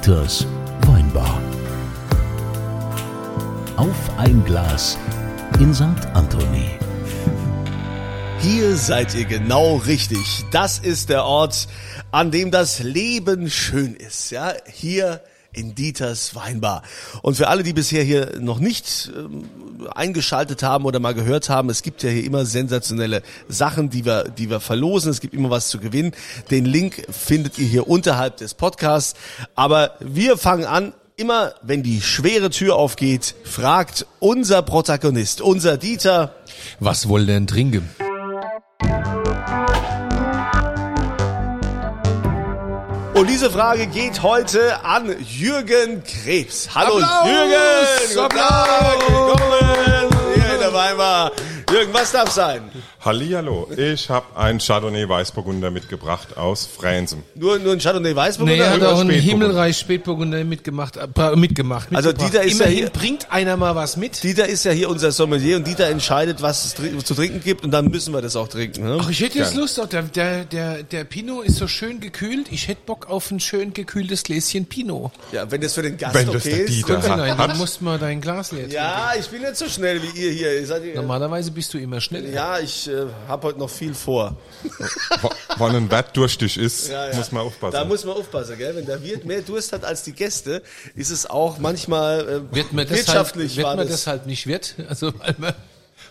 Dieters Weinbar. Auf ein Glas in St. Anthony. Hier seid ihr genau richtig. Das ist der Ort, an dem das Leben schön ist. Ja, hier in Dieters Weinbar. Und für alle, die bisher hier noch nicht ähm, eingeschaltet haben oder mal gehört haben, es gibt ja hier immer sensationelle Sachen, die wir, die wir verlosen. Es gibt immer was zu gewinnen. Den Link findet ihr hier unterhalb des Podcasts. Aber wir fangen an. Immer wenn die schwere Tür aufgeht, fragt unser Protagonist, unser Dieter, Was wohl denn trinken? Und diese Frage geht heute an Jürgen Krebs. Hallo Applaus! Jürgen! Guten Tag! Applaus! Willkommen hier in der Weimar. Jürgen, was darf sein? Hallihallo, ich habe ein Chardonnay Weißburgunder mitgebracht aus Fränsen. Nur, nur ein Chardonnay Weißburgunder? Nee, er hat Oder- auch einen Spätburgunder. Himmelreich Spätburgunder mitgemacht, äh, mitgemacht. Also. Dieter ist ja Immerhin hier- bringt einer mal was mit. Dieter ist ja hier unser Sommelier und Dieter entscheidet, was es tr- zu trinken gibt und dann müssen wir das auch trinken. Ne? Ach, ich hätte jetzt Lust, auch der, der, der, der Pinot ist so schön gekühlt. Ich hätte Bock auf ein schön gekühltes Gläschen Pinot. Ja, wenn das für den Gast Wenn das okay der ist. Dieter hat. Nein, dann musst du mal dein Glas leer trinken. Ja, ich bin nicht so schnell wie ihr hier. Normalerweise bist du immer schnell. ja, ich äh, habe heute noch viel vor. Wann ein Wert durstig ist, Ja, ja. muss man aufpassen. Da muss man aufpassen, gell? Wenn der Wirt mehr Durst hat als die Gäste, ist es auch manchmal äh, Wird man deshalb, wirtschaftlich wird war man das. deshalb nicht wird, also weil man,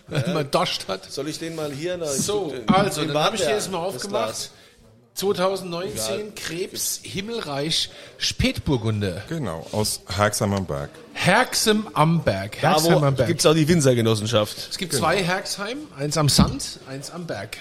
weil man Dorscht hat. Soll ich den mal hier? Na, So, den- also, den dann habe ich dir wir jetzt mal an, das aufgemacht. Glas. 2019 Krebs Himmelreich Spätburgunder. genau, aus Herxheim am Berg. Herxem am Berg. Da Herxheim am Berg. gibt's auch die Winzergenossenschaft. es gibt zwei Herxheim, eins am Sand, eins am Berg.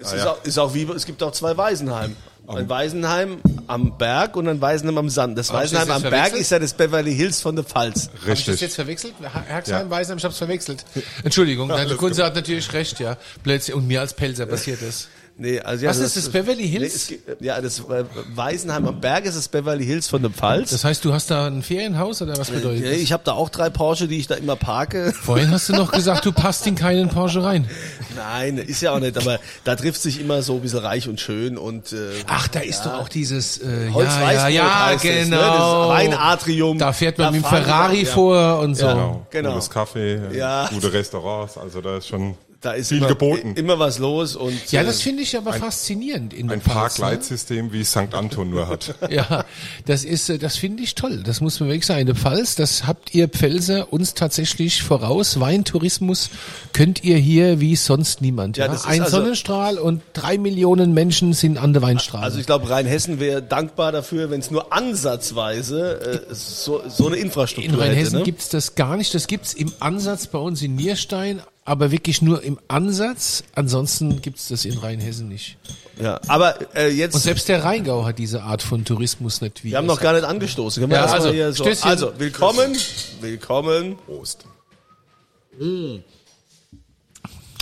Es ist, auch, ist auch wie, es gibt auch zwei Waisenheim. Ein Waisenheim am Berg und ein Waisenheim am Sand. Das Hab Waisenheim am Berg ist ja das Beverly Hills von der Pfalz. Habe ich das Richtig. jetzt verwechselt? Her- Herxheim, Ja. Weisenheim, ich habe es verwechselt. Entschuldigung, der Alles Kunze hat natürlich recht, ja. Plötzlich, und mir als Pelzer passiert das. Nee, also ja, Was ist das, Beverly Hills? Nee, es gibt, ja, das äh, Waisenheim am Berg ist das Beverly Hills von der Pfalz. Das heißt, du hast da ein Ferienhaus oder was bedeutet Nee, das? ich habe da auch drei Porsche, die ich da immer parke. Vorhin hast du noch gesagt, du passt in keinen Porsche rein. Nein, ist ja auch nicht, aber da trifft sich immer so ein bisschen reich und schön und äh, Ach, da ist doch auch dieses äh, Holzweißbrot ja, ja, ja, heißt es, ne? genau. Das Weinatrium. Da fährt man Da mit dem Ferrari ja. vor und so. Genau. genau. Gutes Kaffee, Ja. gute Restaurants, also da ist schon Da ist viel immer, geboten. immer was los und Ja, äh, das finde ich aber faszinierend in Ein ne? Parkleitsystem, wie St. Anton nur hat. Ja, das ist, äh, das finde ich toll. Das muss man wirklich sagen. In der Pfalz, das habt ihr Pfälzer uns tatsächlich voraus. Weintourismus könnt ihr hier wie sonst niemand. Ja, Ja, das ist Ein also- Sonnenstrahl und drei Millionen Menschen sind an der Weinstraße. Also ich glaube, Rheinhessen wäre dankbar dafür, wenn es nur ansatzweise äh, so, so eine Infrastruktur in Rheinhessen hätte. Ne? gibt's das gar nicht. Das gibt's im Ansatz bei uns in Nierstein, aber wirklich nur im Ansatz. Ansonsten gibt's das in Rheinhessen nicht. Ja, aber äh, jetzt, Und selbst der Rheingau hat diese Art von Tourismus nicht wie wir haben noch gar nicht angestoßen. Ja, also, hier so, Stößchen. also willkommen, willkommen. Prost.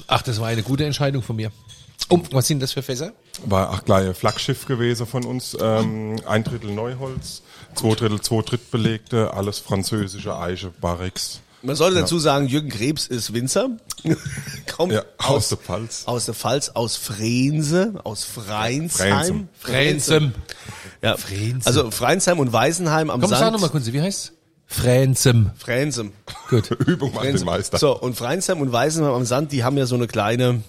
Ach, das war eine gute Entscheidung von mir. Oh, was sind das für Fässer? War auch gleich ein Flaggschiff gewesen von uns. Ähm, ein Drittel Neuholz, zwei Drittel, zwei Drittbelegte, alles französische Eiche, Barrix. Man sollte dazu sagen, Jürgen Krebs ist Winzer. Kommt Ja, aus aus, der Pfalz. aus der Pfalz, aus Frense, aus Freinsheim. Fränzem. Ja. Fränzem. Also Freinsheim und Weisenheim am Komm, sag Sand. nochmal kurz, wie heißt Fränzem. Fränzem. Gut. Übung macht den Frenzen. Meister. So, und Freinsheim und Weisenheim am Sand, die haben ja so eine kleine,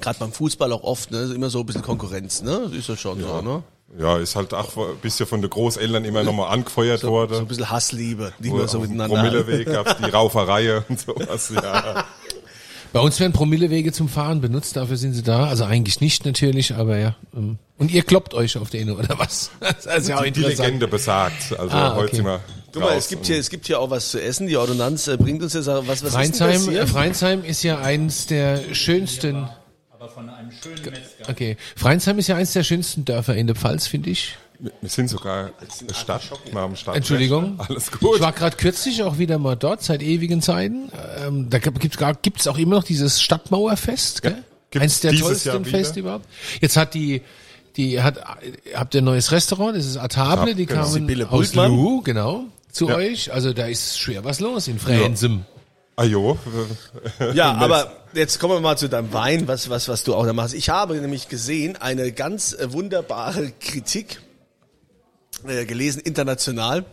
gerade beim Fußball auch oft, ne, immer so ein bisschen Konkurrenz, ne? Das ist ja schon so, ne? Ja, ist halt auch ein bisschen von den Großeltern immer nochmal angefeuert So ein worden. bisschen Hassliebe, die wir so miteinander haben. Promilleweg gab's die Rauferei und sowas, ja. Bei uns werden Promillewege zum Fahren benutzt, dafür sind sie da. Also eigentlich nicht natürlich, aber ja. ähm. Und ihr kloppt euch auf den oder was? Das ist ja auch Die, die. Legende besagt. Also Ah, heute okay. sind wir Guck mal, es gibt hier, es gibt hier auch was zu essen. Die Ordonnanz äh, bringt uns jetzt auch was, was ist denn das Freinsheim, hier? äh, Freinsheim ist ja eins der schönsten. Aber von einem schönen Metzger. Okay. Freinsheim ist ja eins der schönsten Dörfer in der Pfalz, finde ich. Wir sind sogar eine Stadt, wir haben Stadt. Entschuldigung. Alles gut. Ich war gerade kürzlich auch wieder mal dort, seit ewigen Zeiten. Ähm, da gibt's gar- gibt's auch immer noch dieses Stadtmauerfest, gell? gibt's Eins der tollsten. Feste überhaupt. Jetzt hat die, die hat, habt ihr ein neues Restaurant, das ist Atable, Ja, die genau. kamen Sibylle aus. Lu, genau, zu Ja. euch. Also da ist schwer was los in Fränzem. Ah jo. Ja, aber jetzt kommen wir mal zu deinem Wein, was, was, was du auch da machst. Ich habe nämlich gesehen, eine ganz äh, wunderbare Kritik äh, gelesen, international,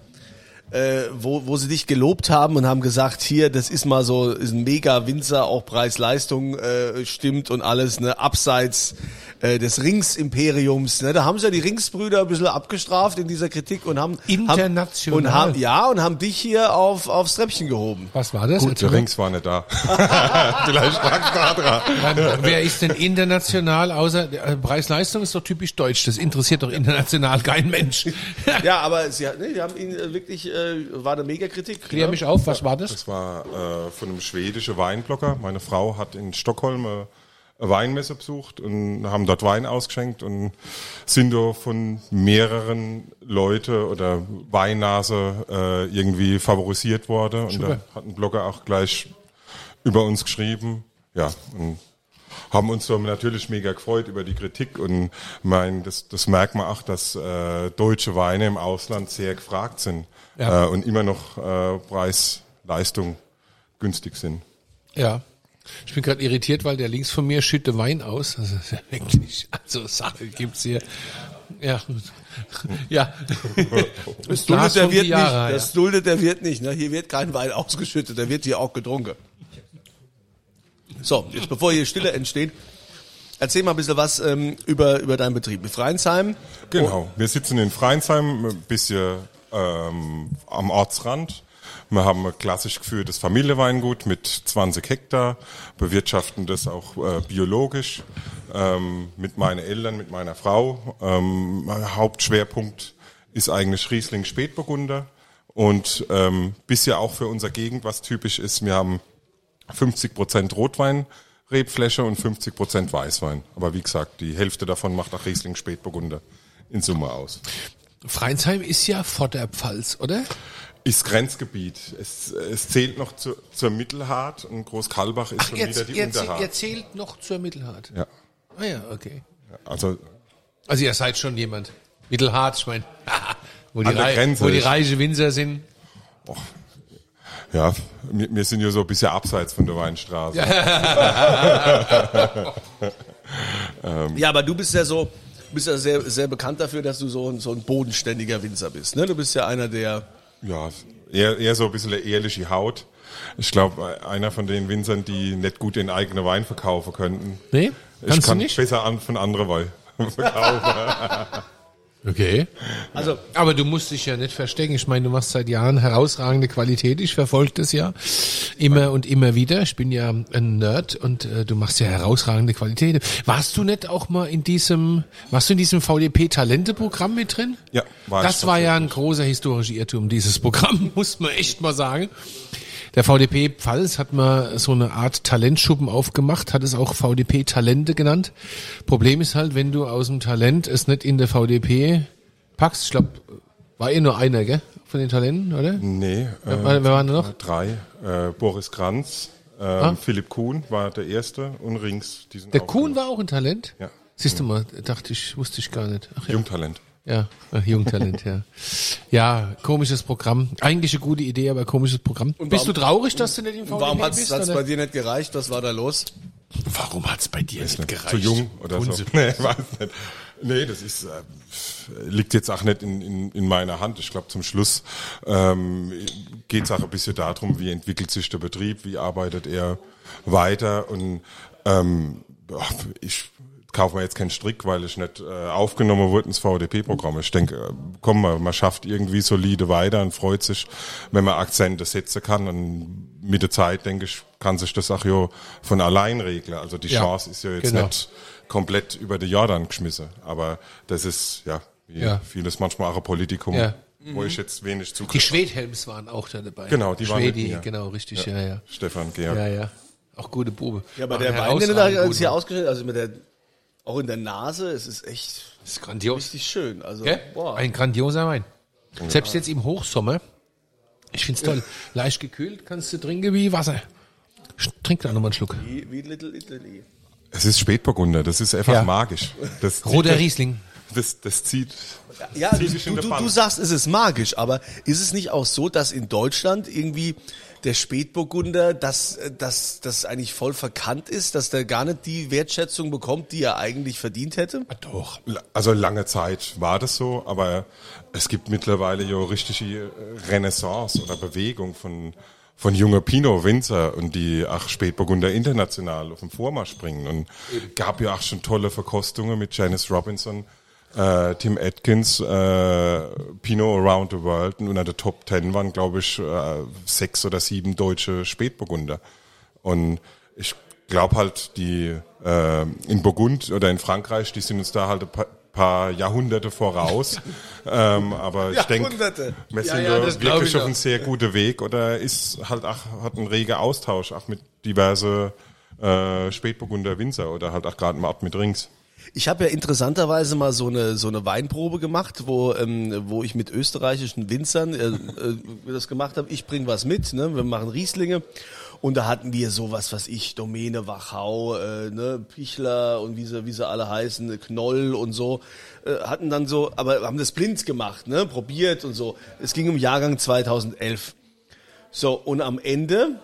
äh, wo, wo sie dich gelobt haben und haben gesagt, hier, das ist mal so, ist ein mega Winzer, auch Preis-Leistung äh, stimmt und alles, ne, abseits äh, des Rings-Imperiums. Ne? Da haben sie ja die Ringsbrüder ein bisschen abgestraft in dieser Kritik und haben International. Haben, und haben, ja, und haben dich hier auf, aufs Treppchen gehoben. Was war das? Gut, der mal. Rings war nicht da. Vielleicht lag da dran. Wer ist denn international außer äh, Preis-Leistung ist doch typisch deutsch. Das interessiert doch international kein Mensch. Ja, aber sie hat, nee, die haben ihn äh, wirklich, äh, war eine mega Kritik. Klär mich auf, was war das? Das war äh, von einem schwedischen Weinblogger. Meine Frau hat in Stockholm äh, eine Weinmesse besucht und haben dort Wein ausgeschenkt und sind da von mehreren Leute oder Weinnase äh, irgendwie favorisiert worden. Und da hat ein Blogger auch gleich über uns geschrieben. Ja, und haben uns so natürlich mega gefreut über die Kritik und mein, das, das merkt man auch, dass äh, deutsche Weine im Ausland sehr gefragt sind Ja. äh, und immer noch äh, Preis-Leistung günstig sind. Ja. Ich bin gerade irritiert, weil der links von mir schütte Wein aus. Ist ja wirklich, also Sache gibt's hier. Ja. Ja. Das duldet der Wirt nicht. Das duldet der Wirt nicht. Ne? Hier wird kein Wein ausgeschüttet, der wird hier auch getrunken. So, jetzt bevor hier Stille entsteht, erzähl mal ein bisschen was ähm, über, über deinen Betrieb. Mit Freinsheim. Genau. Wir sitzen in Freinsheim, ein bisschen ähm, am Ortsrand. Wir haben ein klassisch geführtes Familienweingut mit 20 Hektar, bewirtschaften das auch äh, biologisch ähm, mit meinen Eltern, mit meiner Frau. Ähm, mein Hauptschwerpunkt ist eigentlich Riesling Spätburgunder und ähm, bisher auch für unsere Gegend, was typisch ist, wir haben 50 Prozent Rotwein. Rebfläche und 50 Prozent Weißwein. Aber wie gesagt, die Hälfte davon macht auch Riesling Spätburgunder in Summe aus. Freinsheim ist ja Vorderpfalz, oder? Ist Grenzgebiet. Es, es zählt noch zu, zur Mittelhart und Großkalbach ist schon wieder die ihr, Unterhart. ihr zählt noch zur Mittelhart. Ja. Ah ja, okay. Also Also ihr seid schon jemand. Mittelhart, ich meine, wo, die der Grenze. wo die reiche Winzer sind. ja, wir, wir sind ja so ein bisschen abseits von der Weinstraße. Ja, aber du bist ja so, bist ja sehr, sehr bekannt dafür, dass du so ein, so ein bodenständiger Winzer bist. Ne? Du bist ja einer der, Ja, eher, eher so ein bisschen eine ehrliche Haut. Ich glaube, einer von den Winzern, die nicht gut den eigenen Wein verkaufen könnten. Nee? ich Kannst kann du nicht? besser an, von anderen Wein verkaufen. Okay. also Aber du musst dich ja nicht verstecken. Ich meine, du machst seit Jahren herausragende Qualität. Ich verfolge das ja immer und immer wieder. Ich bin ja ein Nerd und äh, du machst ja herausragende Qualität. Warst du nicht auch mal in diesem, warst du in diesem VDP-Talente-Programm mit drin? Ja, war Das ich war ja ein großer historischer Irrtum, dieses Programm, muss man echt mal sagen. Der VDP Pfalz hat mal so eine Art Talentschuppen aufgemacht, hat es auch VDP Talente genannt. Problem ist halt, wenn du aus dem Talent es nicht in der VDP packst, ich glaube, war eh nur einer, gell, von den Talenten, oder? Nee, Wer, wer waren da noch? Drei. Äh, Boris Kranz, ähm, Philipp Kuhn war der erste und Rings. Die sind Ah. Der Kuhn war auch ein Talent? Ja. Siehst du mal, dachte ich, wusste ich gar nicht. Ach ja. Jungtalent. Ja, ach, Jungtalent, ja. Ja, komisches Programm. Eigentlich eine gute Idee, aber komisches Programm. Bist du traurig, dass du nicht im VDP warum hat's bist? hat's oder? bei dir nicht gereicht? Was war da los? Warum hat's bei dir nicht gereicht? Zu jung oder so. Unsinn. Nee, weiß nicht. Nee, das ist, äh, liegt jetzt auch nicht in, in, in meiner Hand. Ich glaube, zum Schluss ähm, geht es auch ein bisschen darum, wie entwickelt sich der Betrieb, wie arbeitet er weiter und ähm, ich kaufe mir jetzt keinen Strick, weil ich nicht äh, aufgenommen wurde ins VDP-Programm. Ich denke, äh, komm mal, man schafft irgendwie solide weiter und freut sich, wenn man Akzente setzen kann. Und mit der Zeit, denke ich, kann sich das auch ja von allein regeln. Also die Ja, Chance ist ja jetzt genau. nicht komplett über die Jordan geschmissen. Aber das ist, ja, wie Ja. vieles manchmal auch ein Politikum, Ja. wo ich jetzt wenig Die Zugriff Schwedhelms waren auch da dabei. Genau, die waren mit Schwedi, mir. genau, richtig, ja, ja. Stefan Georg. Ja, ja. Auch gute Bube. Ja, aber der Wein, den du da gut, hier ausgeschnitten also mit der, auch in der Nase, es ist echt Das ist grandios. richtig schön. Also, Gell? boah. Ein grandioser Wein. Selbst jetzt im Hochsommer. Ich find's toll. Leicht gekühlt, kannst du trinken wie Wasser. Sch- Trink da nochmal einen Schluck. Wie, wie Little Italy. Es ist Spätburgunder, das ist einfach Ja. magisch. Das Roter zieht- Riesling. Das, das zieht. Ja, du, in du, der du, Pfanne. du sagst, es ist magisch, aber ist es nicht auch so, dass in Deutschland irgendwie der Spätburgunder, dass, dass das eigentlich voll verkannt ist, dass der gar nicht die Wertschätzung bekommt, die er eigentlich verdient hätte? Doch. Also lange Zeit war das so, aber es gibt mittlerweile ja richtige Renaissance oder Bewegung von von junger Pinot Winzer und die ach Spätburgunder international auf dem Vormarsch bringen und gab ja auch schon tolle Verkostungen mit Janice Robinson, äh, Tim Atkins, äh, Pinot Around the World und unter der Top Ten waren glaube ich äh, sechs oder sieben deutsche Spätburgunder und ich glaube halt die äh, in Burgund oder in Frankreich, die sind uns da halt ein paar, paar Jahrhunderte voraus. ähm, aber ich denke, wir Ja, sind ja, glaub wirklich ich auf einem sehr guten Weg oder ist halt auch, hat einen rege Austausch auch mit diverse äh, Spätburgunder Winzer oder halt auch gerade mal ab mit Rings. Ich habe ja interessanterweise mal so eine so eine Weinprobe gemacht, wo ähm, wo ich mit österreichischen Winzern äh, äh, das gemacht habe. Ich bring was mit, ne? Wir machen Rieslinge und da hatten wir sowas, was ich Domäne Wachau, äh, ne Pichler und wie sie wie sie alle heißen, Knoll und so äh, hatten dann so, aber haben das blind gemacht, ne? Probiert und so. Es ging um Jahrgang 2011. So und am Ende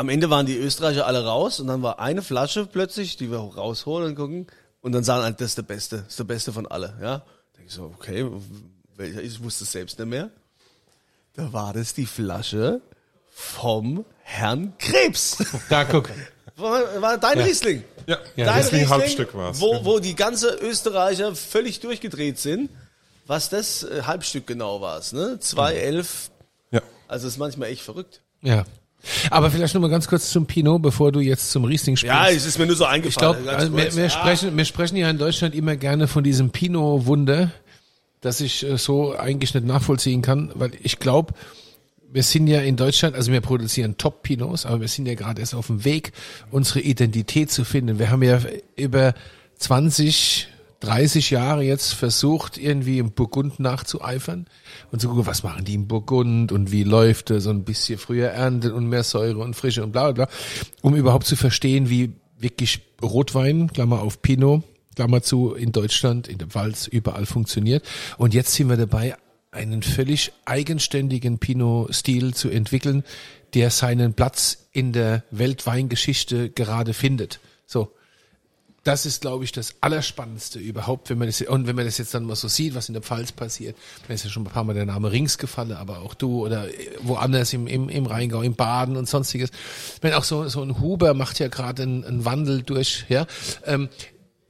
am Ende waren die Österreicher alle raus und dann war eine Flasche plötzlich, die wir rausholen und gucken und dann sagen, das ist der Beste, das ist der Beste von alle, ja. Denk ich so, okay, ich wusste es selbst nicht mehr. Da war das die Flasche vom Herrn Krebs. Da guck. War, war dein Ja. Riesling. Ja, Ja, Dein Riesling Halbstück war's. Wo, wo die ganze Österreicher völlig durchgedreht sind. Was das äh, Halbstück genau war, ne? 2,11. Ja. Also ist manchmal echt verrückt. Ja. Aber vielleicht noch mal ganz kurz zum Pinot, bevor du jetzt zum Riesling sprichst. Ja, es ist mir nur so Ich eingefallen. glaube, ganz also wir, wir, Ja. sprechen, wir sprechen ja in Deutschland immer gerne von diesem Pinot-Wunder, das ich äh, so eigentlich nicht nachvollziehen kann, weil ich glaube, wir sind ja in Deutschland, also wir produzieren Top-Pinots, aber wir sind ja gerade erst auf dem Weg, unsere Identität zu finden. Wir haben ja über 20, 30 Jahre jetzt versucht, irgendwie im Burgund nachzueifern und zu gucken, was machen die im Burgund und wie läuft es und ein bisschen früher ernten und mehr Säure und Frische und bla bla bla, um überhaupt zu verstehen, wie wirklich Rotwein, Klammer auf Pinot, Klammer zu, in Deutschland, in der Pfalz, überall funktioniert. Und jetzt sind wir dabei, einen völlig eigenständigen Pinot-Stil zu entwickeln, der seinen Platz in der Weltweingeschichte gerade findet. So. Das ist, glaube ich, das Allerspannendste überhaupt, wenn man das, und wenn man das jetzt dann mal so sieht, was in der Pfalz passiert. Da ist ja schon ein paar Mal der Name Rings gefallen, aber auch du oder woanders im, im, im Rheingau, im Baden und sonstiges. Wenn auch so, so ein Huber macht ja gerade einen, einen Wandel durch, ja. Ähm,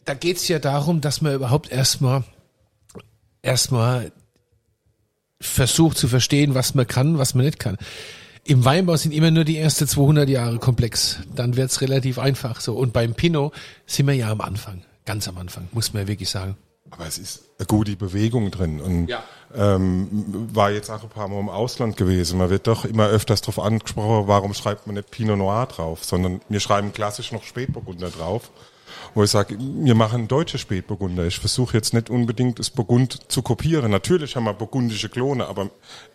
da geht's ja darum, dass man überhaupt erstmal, erstmal versucht zu verstehen, was man kann, was man nicht kann. Im Weinbau sind immer nur die ersten 200 Jahre komplex. Dann wird's relativ einfach so. Und beim Pinot sind wir ja am Anfang. Ganz am Anfang, muss man ja wirklich sagen. Aber es ist eine gute Bewegung drin und Ja. ähm, war jetzt auch ein paar Mal im Ausland gewesen. Man wird doch immer öfters darauf angesprochen, warum schreibt man nicht Pinot Noir drauf, sondern wir schreiben klassisch noch Spätburgunder drauf. Wo ich sage, wir machen deutsche Spätburgunder. Ich versuche jetzt nicht unbedingt das Burgund zu kopieren. Natürlich haben wir burgundische Klone, aber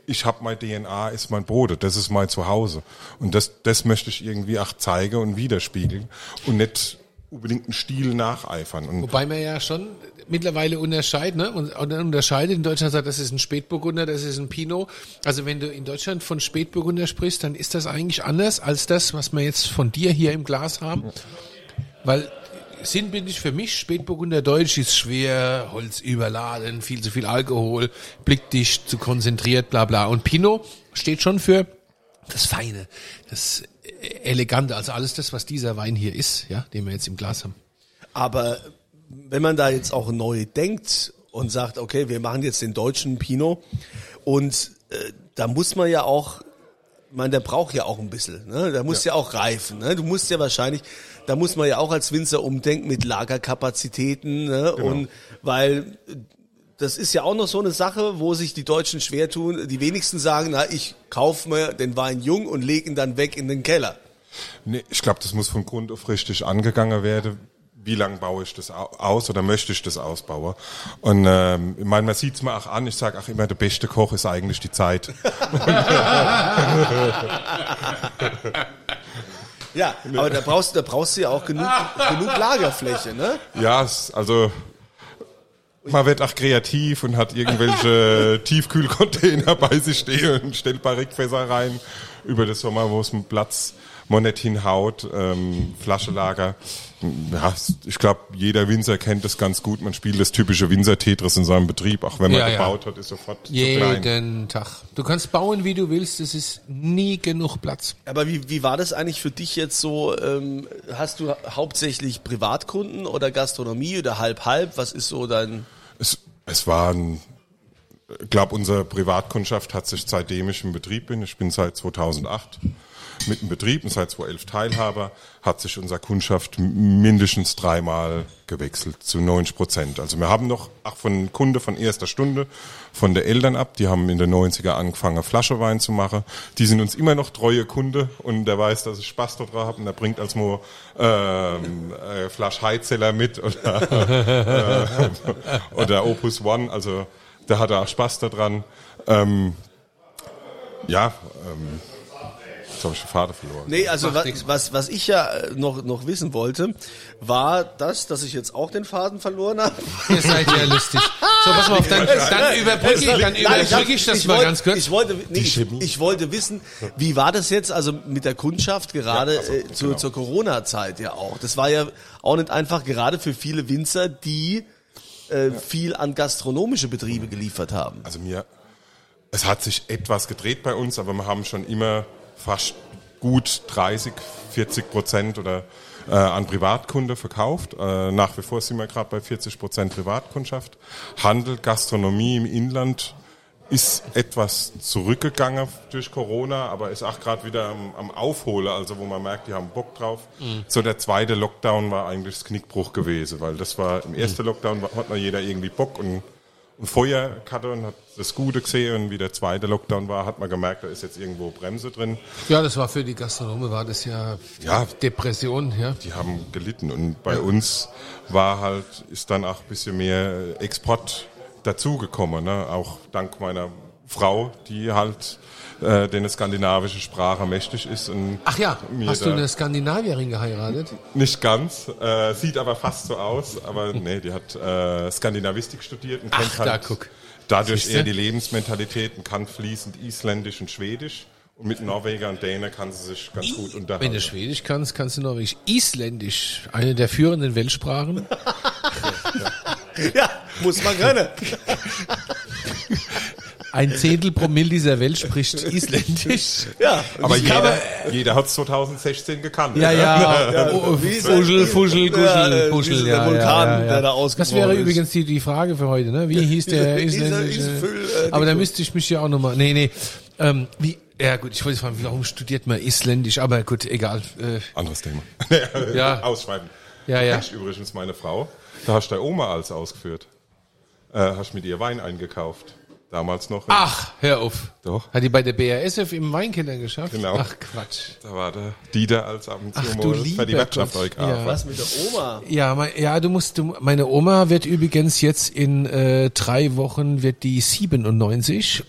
ich habe mein DNA, ist mein Brot, das ist mein Zuhause. Und das, das möchte ich irgendwie auch zeigen und widerspiegeln und nicht unbedingt einen Stil nacheifern. Und Wobei man ja schon mittlerweile unterscheidet, ne? Und unterscheidet in Deutschland sagt, das ist ein Spätburgunder, das ist ein Pinot. Also wenn du in Deutschland von Spätburgunder sprichst, dann ist das eigentlich anders als das, was wir jetzt von dir hier im Glas haben. Weil sinnbildlich für mich, Spätburgunder Deutsch ist schwer, Holz überladen, viel zu viel Alkohol, blickdicht, zu konzentriert, bla bla. Und Pinot steht schon für das Feine, das Elegante, also alles das, was dieser Wein hier ist, ja, den wir jetzt im Glas haben. Aber wenn man da jetzt auch neu denkt und sagt, okay, wir machen jetzt den deutschen Pinot und äh, da muss man ja auch, meine, der braucht ja auch ein bisschen, ne? Der muss ja, auch reifen, ne? Du musst ja wahrscheinlich, da muss man ja auch als Winzer umdenken mit Lagerkapazitäten, ne? Und weil äh, das ist ja auch noch so eine Sache, wo sich die Deutschen schwer tun. Die wenigsten sagen, na, ich kaufe mir den Wein jung und lege ihn dann weg in den Keller. Nee, ich glaube, das muss von Grund auf richtig angegangen werden. Wie lange baue ich das au- aus oder möchte ich das ausbauen? Und ähm, ich meine, man sieht's mir auch an, ich sage auch immer, der beste Koch ist eigentlich die Zeit. Ja, aber da brauchst, da brauchst du ja auch genug, genug Lagerfläche, ne? ja, es, also Man wird auch kreativ und hat irgendwelche Tiefkühlcontainer bei sich stehen und stellt Barrikfässer rein über das Sommer, wo es einen Platz nicht hinhaut, ähm, Flaschelager. Ja, ich glaube, jeder Winzer kennt das ganz gut. Man spielt das typische Winzer-Tetris in seinem Betrieb. Auch wenn man Ja, ja. gebaut hat, ist sofort zu klein. Jeden Tag. Du kannst bauen, wie du willst, es ist nie genug Platz. Aber wie, wie war das eigentlich für dich jetzt so? Ähm, hast du hauptsächlich Privatkunden oder Gastronomie oder halb-halb? Was ist so dein... Es, es war ein, ich glaube, unsere Privatkundschaft hat sich seitdem ich im Betrieb bin, ich bin seit 2008 mit dem Betrieb und seit 2011 Teilhaber, hat sich unsere Kundschaft mindestens dreimal gewechselt zu 90 Prozent. Also wir haben noch, auch von Kunde von erster Stunde, von der Eltern ab, die haben in den 90er angefangen, Flaschewein zu machen. Die sind uns immer noch treue Kunde und der weiß, dass ich Spaß daran habe und der bringt als Mo ähm, äh, Flasch Heizeller mit oder oder Opus One, also da hat er auch Spaß daran. Ähm, ja, ähm, habe ich den Vater verloren. Nee, also Macht was, was, was ich ja äh, noch, noch wissen wollte, war das, dass ich jetzt auch den Faden verloren habe. Ihr seid ja lustig. So, pass mal auf, dann, dann überbrücke ich, dann überbrücke ich das mal wollte- ganz kurz. Ich wollte, nee, ich, ich wollte wissen, wie war das jetzt, also mit der Kundschaft gerade äh, zu, zur Corona-Zeit ja auch. Das war ja auch nicht einfach, gerade für viele Winzer, die äh, viel an gastronomische Betriebe geliefert haben. Also mir, es hat sich etwas gedreht bei uns, aber wir haben schon immer fast gut 30, 40 Prozent oder äh, an Privatkunde verkauft. Äh, nach wie vor sind wir gerade bei 40 Prozent Privatkundschaft. Handel, Gastronomie im Inland ist etwas zurückgegangen durch Corona, aber ist auch gerade wieder am, am Aufholen, also wo man merkt, die haben Bock drauf. So der zweite Lockdown war eigentlich das Knickbruch gewesen, weil das war im ersten Lockdown war- hat noch jeder irgendwie Bock und, Feuer hatte und hat das Gute gesehen und wie der zweite Lockdown war, hat man gemerkt, da ist jetzt irgendwo Bremse drin. Ja, das war für die Gastronome, war das ja, Ja. Depression, ja. Die haben gelitten und bei uns war halt, ist dann auch ein bisschen mehr Export dazugekommen, ne? auch dank meiner Frau, die halt äh, den skandinavische Sprache mächtig ist. Und Ach ja, hast du eine Skandinavierin geheiratet? Nicht ganz, äh, sieht aber fast so aus, aber nee, die hat äh, Skandinavistik studiert und kennt Ach, halt da, guck. dadurch Siehste? eher die Lebensmentalität und kann fließend Isländisch und Schwedisch. Und mit Norweger und Dänen kann sie sich ganz gut Wenn unterhalten. du Schwedisch kannst, kannst du Norwegisch. Isländisch, eine der führenden Weltsprachen. Ja, muss man können. Ein Zehntel Promille dieser Welt spricht Isländisch. Ja, aber ich jeder, habe- jeder hat es 2016 gekannt. Ja, ja, oh, Fuschel, der- Fuschel, ja, Guschel, äh, Puschel, dieser ja, Vulkan, ja, ja, ja. der da Das ausgebrochen wäre ist. übrigens die, die Frage für heute, ne? Wie hieß der isländische? Äh, Aber da müsste ich mich ja auch nochmal, nee, nee, ähm, wie, ja gut, ich wollte fragen, warum studiert man Isländisch? Aber gut, egal. Äh, Anderes Thema. Ja. Ausschreiben. Ja, ja. Kennst übrigens meine Frau. Da hast du deine Oma als ausgeführt. Äh, hast mit ihr Wein eingekauft. Damals noch. ach, hör auf. Doch. Hat die bei der BASF im Weinkeller geschafft? Genau. Ach, Quatsch. Da war der Dieter als zu Ach, du für die lieber Wirtschaft Gott. einkaufen. Ja. Was mit der Oma? Ja, mein, ja, du musst, du, meine Oma wird übrigens jetzt in äh, drei Wochen wird die 97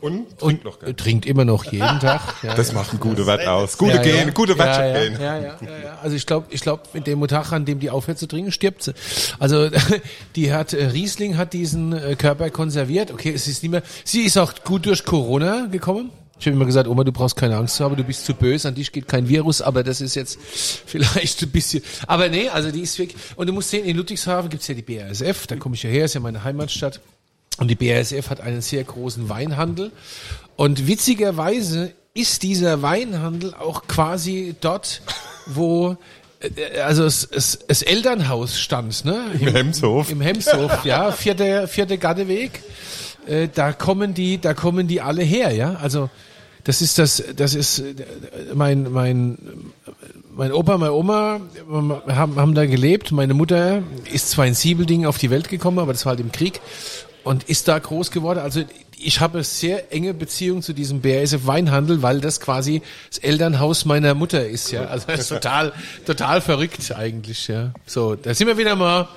Und trinkt und noch äh, gern. trinkt immer noch jeden Tag. Ja, Das macht einen guten Wert aus. Gute ja, Gene, ja. gute ja, ja, gehen. ja, ja, ja, ja. Also ich glaube, ich glaube, mit dem Tag, an dem die aufhört zu trinken, stirbt sie. Also die hat äh, Riesling hat diesen äh, Körper konserviert. Okay, es ist nicht mehr. Sie ist auch gut durch Corona gekommen. Ich habe immer gesagt, Oma, du brauchst keine Angst zu haben, du bist zu böse, an dich geht kein Virus, aber das ist jetzt vielleicht ein bisschen. Aber nee, also die ist weg. Und du musst sehen, in Ludwigshafen gibt's ja die BASF, da komme ich ja her, ist ja meine Heimatstadt. Und die BASF hat einen sehr großen Weinhandel. Und witzigerweise ist dieser Weinhandel auch quasi dort, wo äh, also es, es, das Elternhaus stand, ne? Im, Hemshof. Im Hemshof, ja, vierte, vierte Gatteweg. Äh, da kommen die, da kommen die alle her, ja. Also das ist das, das ist äh, mein mein mein Opa, meine Oma äh, haben, haben da gelebt. Meine Mutter ist zwar in Siebelding auf die Welt gekommen, aber das war halt im Krieg und ist da groß geworden. Also ich habe sehr enge Beziehung zu diesem BASF Weinhandel, weil das quasi das Elternhaus meiner Mutter ist, ja. Also das ist total, total verrückt eigentlich, ja. So, da sind wir wieder mal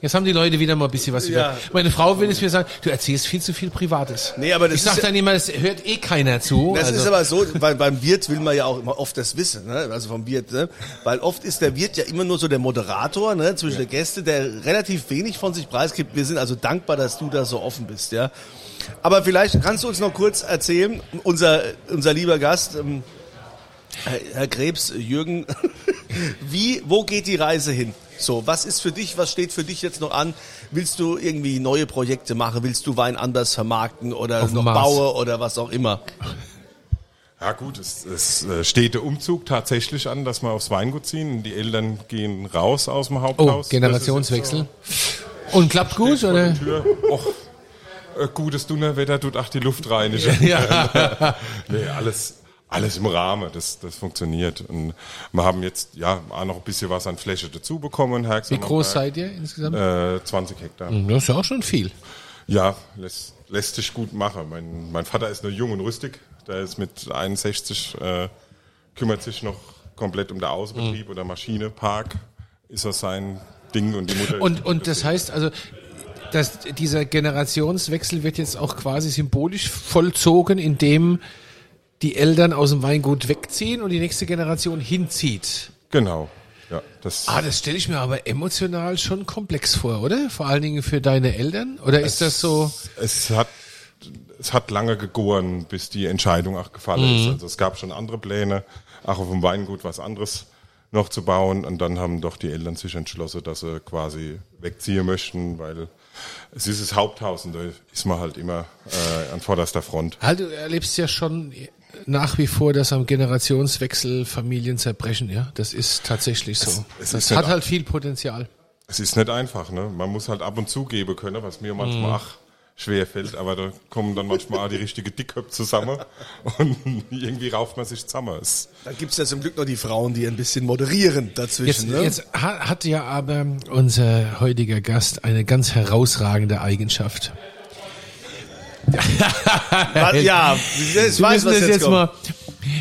Jetzt haben die Leute wieder mal ein bisschen was über. Ja. Meine Frau will es mir sagen, du erzählst viel zu viel Privates. Nee, aber das ich sag ja- dann immer, das hört eh keiner zu. Das also, ist aber so, weil beim Wirt will man ja auch immer oft das wissen, ne? also vom Wirt, ne? weil oft ist der Wirt ja immer nur so der Moderator ne? zwischen den Gästen, der relativ wenig von sich preisgibt. Wir sind also dankbar, dass du da so offen bist, ja. Aber vielleicht kannst du uns noch kurz erzählen, unser unser lieber Gast, ähm, Herr- Herr Krebs, Jürgen, wie, wo geht die Reise hin? So, was ist für dich, was steht für dich jetzt noch an? Willst du irgendwie neue Projekte machen? Willst du Wein anders vermarkten oder Auf noch Mars. bauen oder was auch immer? Ja gut, es, es äh, steht der Umzug tatsächlich an, dass wir aufs Weingut ziehen. Die Eltern gehen raus aus dem oh, Haupthaus. Generationswechsel. Und klappt gut, oder? Och, äh, gutes Dunnerwetter tut auch die Luft reinigen. Ja. nee, alles, alles im Rahmen, das, das funktioniert. Und wir haben jetzt ja auch noch ein bisschen was an Fläche dazu bekommen. Wie groß seid ihr insgesamt? Äh, 20 Hektar. Das ist ja auch schon viel. Ja, lässt, lässt sich gut machen. Mein, mein Vater ist nur jung und rüstig. Der ist mit 61, äh, kümmert sich noch komplett um den Außenbetrieb oder Maschine, Ist das sein Ding und die Mutter. Und, und das heißt also, dass dieser Generationswechsel wird jetzt auch quasi symbolisch vollzogen, indem die Eltern aus dem Weingut wegziehen und die nächste Generation hinzieht. Genau. Ja, das, Ah, das stelle ich mir aber emotional schon komplex vor, oder? Vor allen Dingen für deine Eltern? Oder ist das so? es hat, es hat lange gegoren, bis die Entscheidung auch gefallen Mhm. ist. Also es gab schon andere Pläne, auch auf dem Weingut was anderes noch zu bauen. Und dann haben doch die Eltern sich entschlossen, dass sie quasi wegziehen möchten, weil es ist das Haupthaus und da ist man halt immer äh, an vorderster Front. Halt, du erlebst ja schon nach wie vor, dass am Generationswechsel Familien zerbrechen, ja? Das ist tatsächlich so. es das ist hat halt viel Potenzial. Es ist nicht einfach, ne? Man muss halt ab und zu geben können, was mir Mhm. manchmal auch schwer fällt, aber da kommen dann manchmal auch die richtige Dickköpfe zusammen und irgendwie rauft man sich zusammen. Es, Da gibt's ja zum Glück noch die Frauen, die ein bisschen moderieren Jetzt, dazwischen. ne? jetzt ha- hat ja aber unser heutiger Gast eine ganz herausragende Eigenschaft. Ja, ich Wir weiß, müssen was jetzt, jetzt kommt. mal,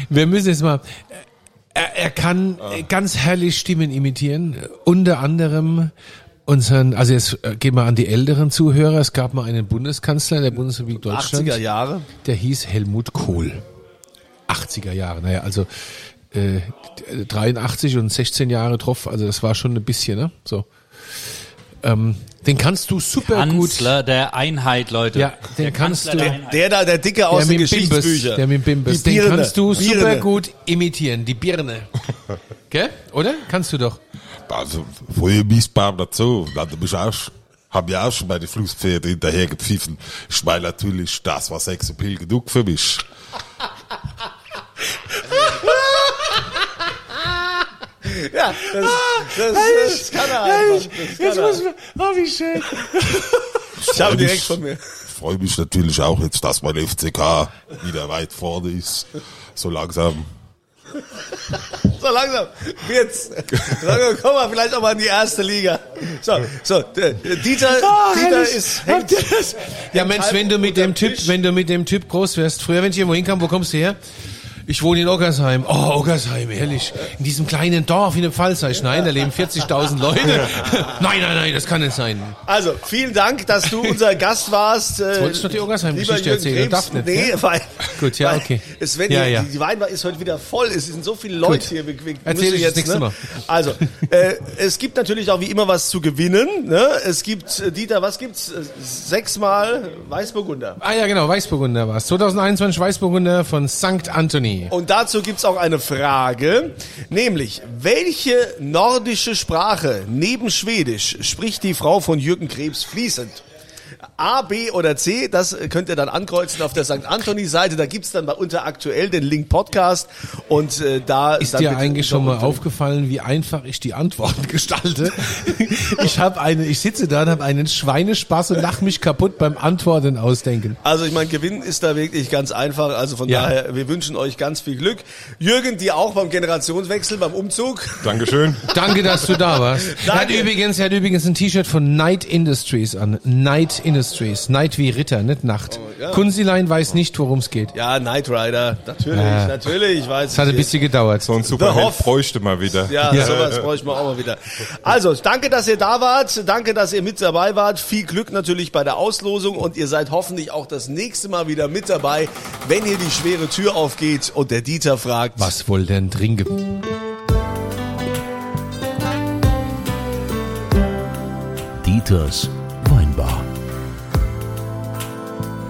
wir müssen jetzt mal, er, er kann ganz herrlich Stimmen imitieren, unter anderem unseren, also jetzt äh, gehen wir an die älteren Zuhörer, es gab mal einen Bundeskanzler der Bundesrepublik Deutschland, 80er Jahre. der hieß Helmut Kohl. 80er Jahre, naja, also äh, 83 und 16 Jahre drauf, also das war schon ein bisschen, ne? So. Ähm, den kannst du super gut. Kanzler der Einheit, Leute. Ja, den der kannst Kanzler du- der. Der da, der Dicke aus Der den Geschichtsbüchern. der mit dem Bimbus, Die den kannst du super Birne. gut imitieren, die Birne. Gell? Oder? Kannst du doch. Also, vorher mies Bam dazu. Da bin ich auch, hab ja auch schon bei den Flusspferde hinterher gepfiffen. Ich meine natürlich, das war Sex Appeal genug für mich. Ja, das, das, das kann er einfach. Das kann er. wir, oh, wie schön. Ich habe direkt von mir. Freue mich natürlich auch jetzt, dass mein FCK wieder weit vorne ist. So langsam. So langsam wird's. Langsam kommen wir vielleicht auch mal in die erste Liga. So, so, der- der Dieter, Dieter ist, hängt, Ja, Mensch, wenn du mit dem Typ, wenn du mit dem Typ groß wärst, früher, wenn ich irgendwo hinkam, wo kommst du her? Ich wohne in Oggersheim. Oh, Oggersheim, ehrlich. In diesem kleinen Dorf in dem Pfalz. Sag ich, nein, da leben 40.000 Leute. Nein, nein, nein, das kann nicht sein. also, vielen Dank, dass du unser Gast warst. Jetzt wolltest du noch die Oggersheim-Geschichte erzählen, darf nicht, Nee, gell? weil, Gut, ja, okay. Es, wenn Ja, die, ja. die Weinbar ist heute wieder voll. Es sind so viele Leute Gut. hier. Wir, wir Erzähl ich das nächste Mal. Also, äh, es gibt natürlich auch wie immer was zu gewinnen. Ne? Es gibt, äh, Dieter, was gibt's? Äh, Sechsmal Weißburgunder. Ah ja, genau, Weißburgunder war's. 2021 Weißburgunder von St. Anthony. Und dazu gibt's auch eine Frage, nämlich, welche nordische Sprache neben Schwedisch spricht die Frau von Jürgen Krebs fließend? A, B oder C, das könnt ihr dann ankreuzen auf der St. Anthony-Seite. Da gibt's dann bei unter aktuell den Link Podcast und äh, da Ist dann dir eigentlich schon mal aufgefallen, wie einfach ich die Antworten gestalte? ich habe eine, ich sitze da und habe einen Schweinespaß und lach mich kaputt beim Antworten ausdenken. Also ich meine, Gewinnen ist da wirklich ganz einfach. Also von Ja. daher, wir wünschen euch ganz viel Glück. Jürgen, dir auch beim Generationswechsel, beim Umzug. Dankeschön. Danke, dass du da warst. Er hat Danke. übrigens, er hat übrigens ein T-Shirt von Night Industries an. Night Night Industries. Night wie Ritter, nicht Nacht. ja. Kunzilein weiß nicht, worum es geht. Ja, Knight Rider. Natürlich, Ja. natürlich. Ich weiß Es hat ein bisschen gedauert. So ein Superheld bräuchte mal wieder. Ja, Ja. sowas bräuchten wir auch mal wieder. Also, danke, dass ihr da wart. Danke, dass ihr mit dabei wart. Viel Glück natürlich bei der Auslosung und ihr seid hoffentlich auch das nächste Mal wieder mit dabei, wenn hier die schwere Tür aufgeht und der Dieter fragt. Was wohl denn trinken? Dieters